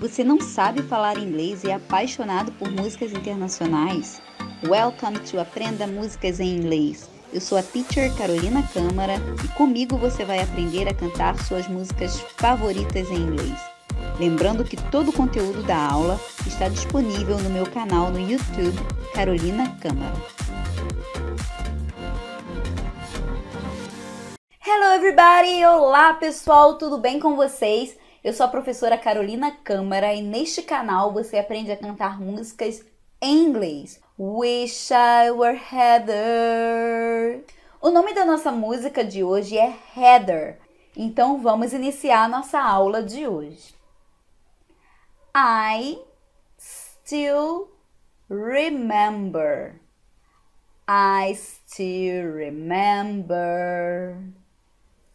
Você não sabe falar inglês e é apaixonado por músicas internacionais? Welcome to Aprenda Músicas em Inglês. Eu sou a teacher Carolina Câmara e comigo você vai aprender a cantar suas músicas favoritas em inglês. Lembrando que todo o conteúdo da aula está disponível no meu canal no YouTube Carolina Câmara. Hello everybody! Olá pessoal, tudo bem com vocês? Eu sou a professora Carolina Câmara e neste canal você aprende a cantar músicas em inglês. Wish I Were Heather. O nome da nossa música de hoje é Heather. Então vamos iniciar a nossa aula de hoje. I still remember. I still remember.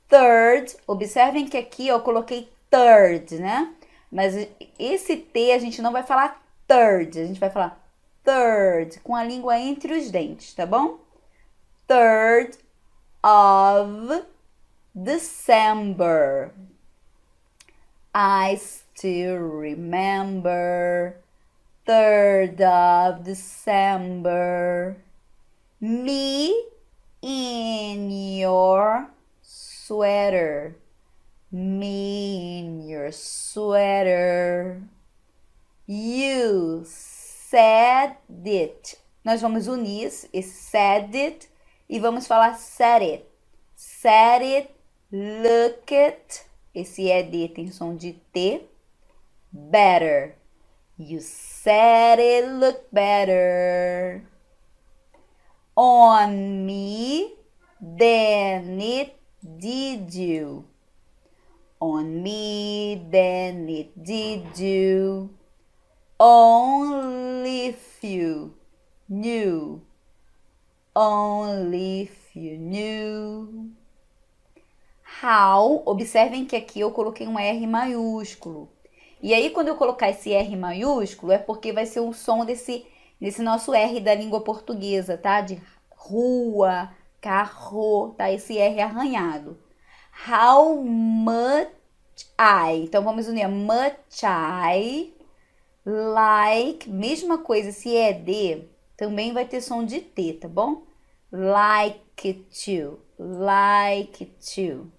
Third, observem que aqui eu coloquei third, né? Mas esse T a gente não vai falar third, a gente vai falar third, com a língua entre os dentes, tá bom? Third of December. I still remember. Third of December. Me in your sweater me sweater. You said it. Nós vamos unir esse said it e vamos falar said it. Said it, look it. Esse ed tem som de T. Better. You said it look better on me than it did you on me than it did you. Only if you knew, only if you knew. How, observem que aqui eu coloquei um R maiúsculo. E aí, quando eu colocar esse R maiúsculo, é porque vai ser o som desse, desse nosso R da língua portuguesa, tá? De rua, carro, tá? Esse R arranhado. How much I. Então vamos unir much I like, mesma coisa, se é D, também vai ter som de T, tá bom? Like to, like to.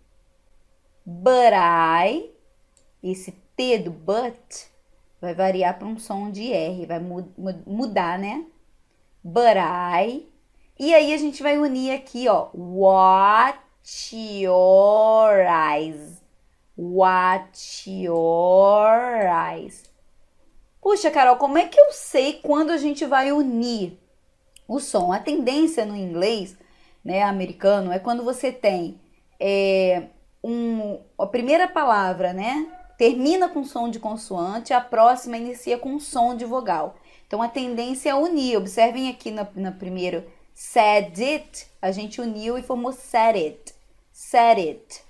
But I, esse T do but vai variar para um som de R, vai mudar, né? But I. E aí a gente vai unir aqui, ó, what your eyes. Watch your eyes. Puxa, Carol, como é que eu sei quando a gente vai unir o som? A tendência no inglês, né, americano, é quando você tem é, um, a primeira palavra, né, termina com som de consoante, a próxima inicia com som de vogal. Então a tendência é unir. Observem aqui na, na primeiro said it, a gente uniu e formou said it said it,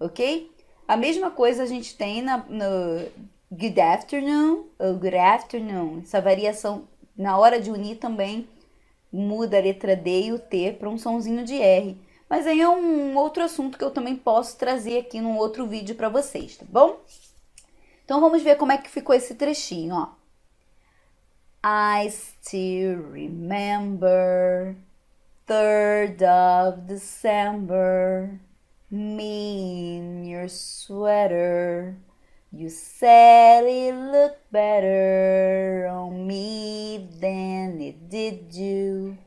ok? A mesma coisa a gente tem na, no good afternoon ou good afternoon. Essa variação na hora de unir também muda a letra D e o T para um sonzinho de R. Mas aí é um outro assunto que eu também posso trazer aqui num outro vídeo para vocês, tá bom? Então vamos ver como é que ficou esse trechinho, ó. I still remember 3rd of December me in your sweater. You said it looked better on me than it did you.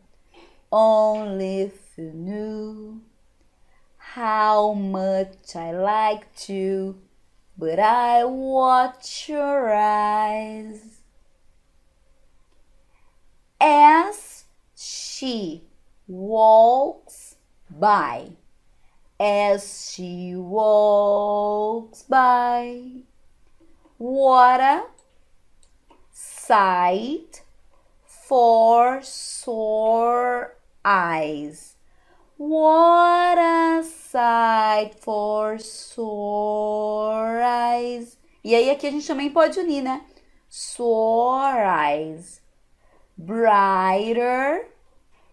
Only if you knew how much I liked you, but I watch your eyes. As she walks by as she walks by. What a sight for sore eyes. What a sight for sore eyes. E aí aqui a gente também pode unir, né? Sore eyes. Brighter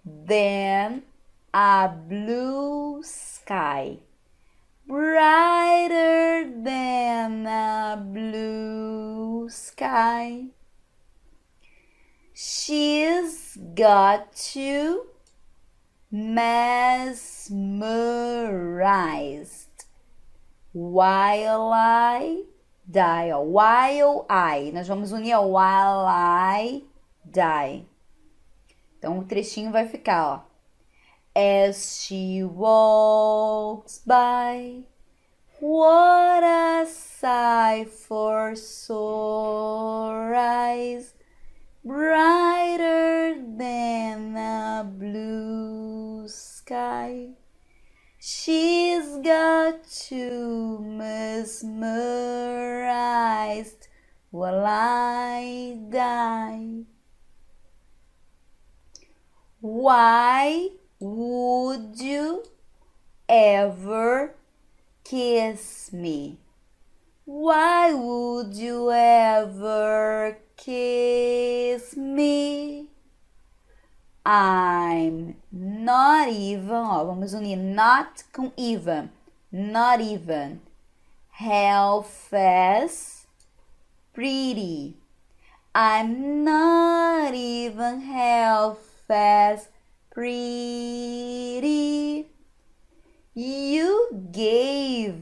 than a blue sky. brighter than a blue sky. She's got you mesmerized while I die. While I. Nós vamos unir a while I die. Então o trechinho vai ficar, ó. As she walks by, what a sight for sore eyes, brighter than a blue sky. She's got you mesmerized while I die. Why would you ever kiss me? Why would you ever kiss me? I'm not even, ó, vamos unir not com even, not even, half as pretty. I'm not even half as pretty. You gave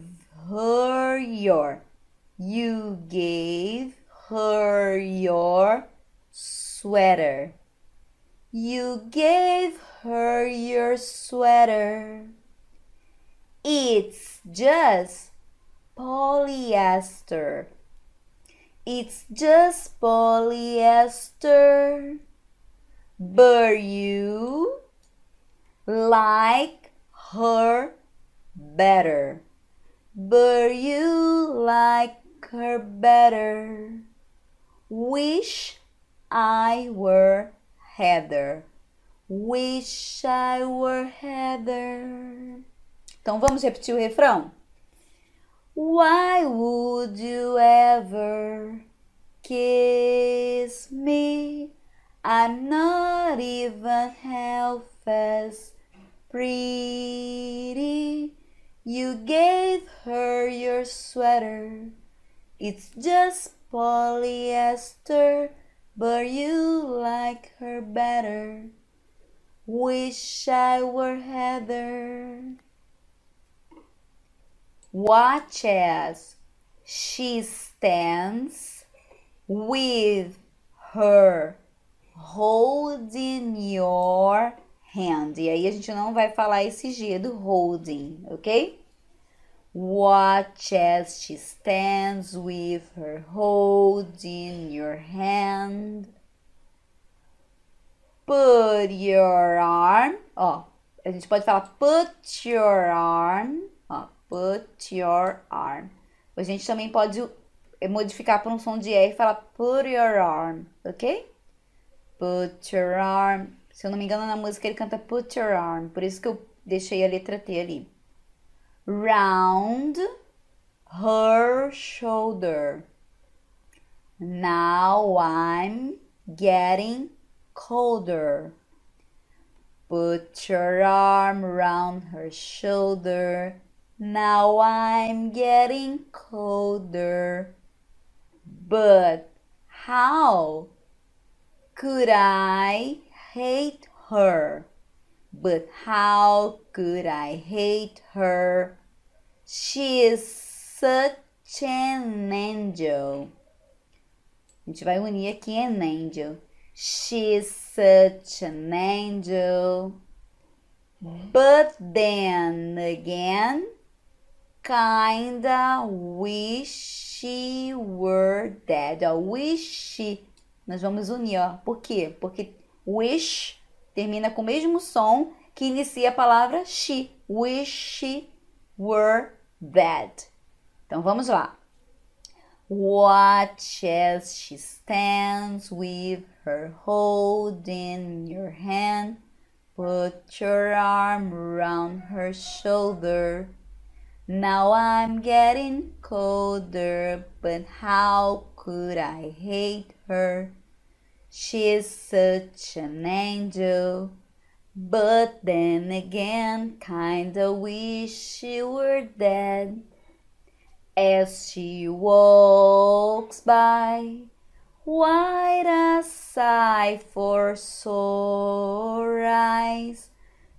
her your, you gave her your sweater. You gave her your sweater. It's just polyester. It's just polyester. But you like her better. But you like her better. Wish I were Heather. Wish I were Heather. Então vamos repetir o refrão? Why would you ever kiss me? I'm not even half as pretty. You gave her your sweater. It's just polyester, but you like her better. Wish I were Heather. Watch as she stands with her holding your hand. E aí a gente não vai falar esse G do holding, ok? Watch as she stands with her holding your hand. Put your arm. Ó, a gente pode falar put your arm. Ó, put your arm. A gente também pode modificar para um som de R e falar put your arm, ok? Put your arm. Se eu não me engano, na música ele canta Put your arm. Por isso que eu deixei a letra T ali. Round her shoulder. Now I'm getting colder. Put your arm around her shoulder. Now I'm getting colder. But how could I hate her? But how could I hate her? She is such an angel. A gente vai unir aqui an angel. She is such an angel. But then again, kinda wish she were dead. Ó, wish nós vamos unir, ó. Por quê? Porque wish termina com o mesmo som que inicia a palavra she. Wish she were dead. Então vamos lá. Watch as she stands with her holding your hand. Put your arm around her shoulder. Now I'm getting colder, but how could I hate her? She's such an angel. But then again, kinda wish she were dead. As she walks by, white as sigh for sore eyes,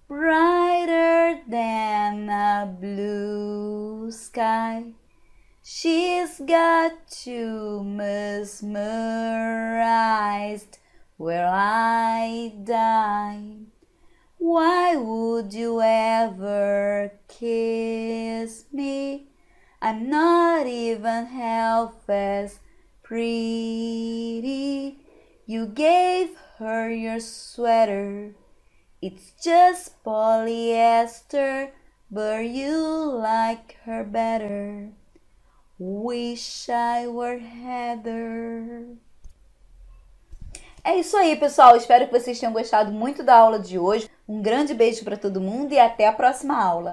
brighter than a blue sky. She's got you mesmerized where I die. Why would you ever kiss me? I'm not even half as pretty. You gave her your sweater. It's just polyester, but you like her better. Wish I were Heather. É isso aí, pessoal. Espero que vocês tenham gostado muito da aula de hoje. Um grande beijo para todo mundo e até a próxima aula.